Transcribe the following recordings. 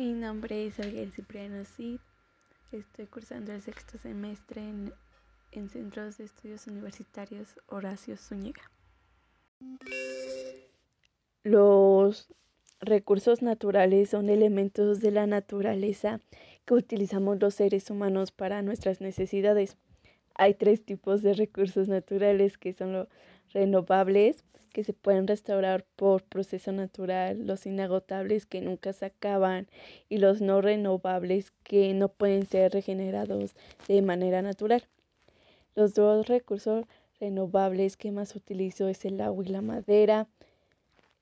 Mi nombre es Alguel Cipriano Cid. Estoy cursando el sexto semestre en, en Centros de Estudios Universitarios Horacio Zúñiga. Los recursos naturales son elementos de la naturaleza que utilizamos los seres humanos para nuestras necesidades. Hay tres tipos de recursos naturales que son los renovables, que se pueden restaurar por proceso natural, los inagotables que nunca se acaban y los no renovables que no pueden ser regenerados de manera natural. Los dos recursos renovables que más utilizo es el agua y la madera.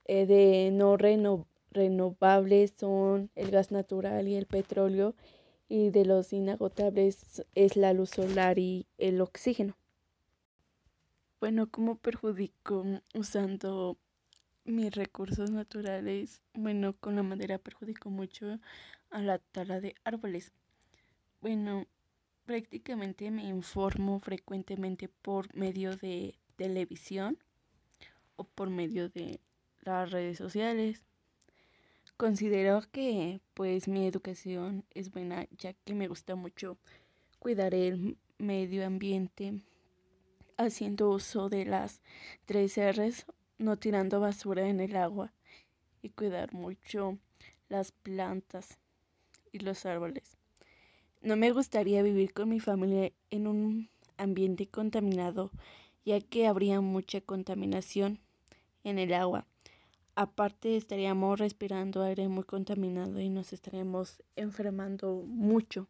Eh, de no renovables son el gas natural y el petróleo y de los inagotables es la luz solar y el oxígeno. Bueno, ¿cómo perjudico usando mis recursos naturales? Bueno, con la madera perjudico mucho a la tala de árboles. Bueno, prácticamente me informo frecuentemente por medio de televisión o por medio de las redes sociales. Considero que pues mi educación es buena ya que me gusta mucho cuidar el medio ambiente haciendo uso de las tres R's, no tirando basura en el agua y cuidar mucho las plantas y los árboles. No me gustaría vivir con mi familia en un ambiente contaminado, ya que habría mucha contaminación en el agua. Aparte estaríamos respirando aire muy contaminado y nos estaríamos enfermando mucho.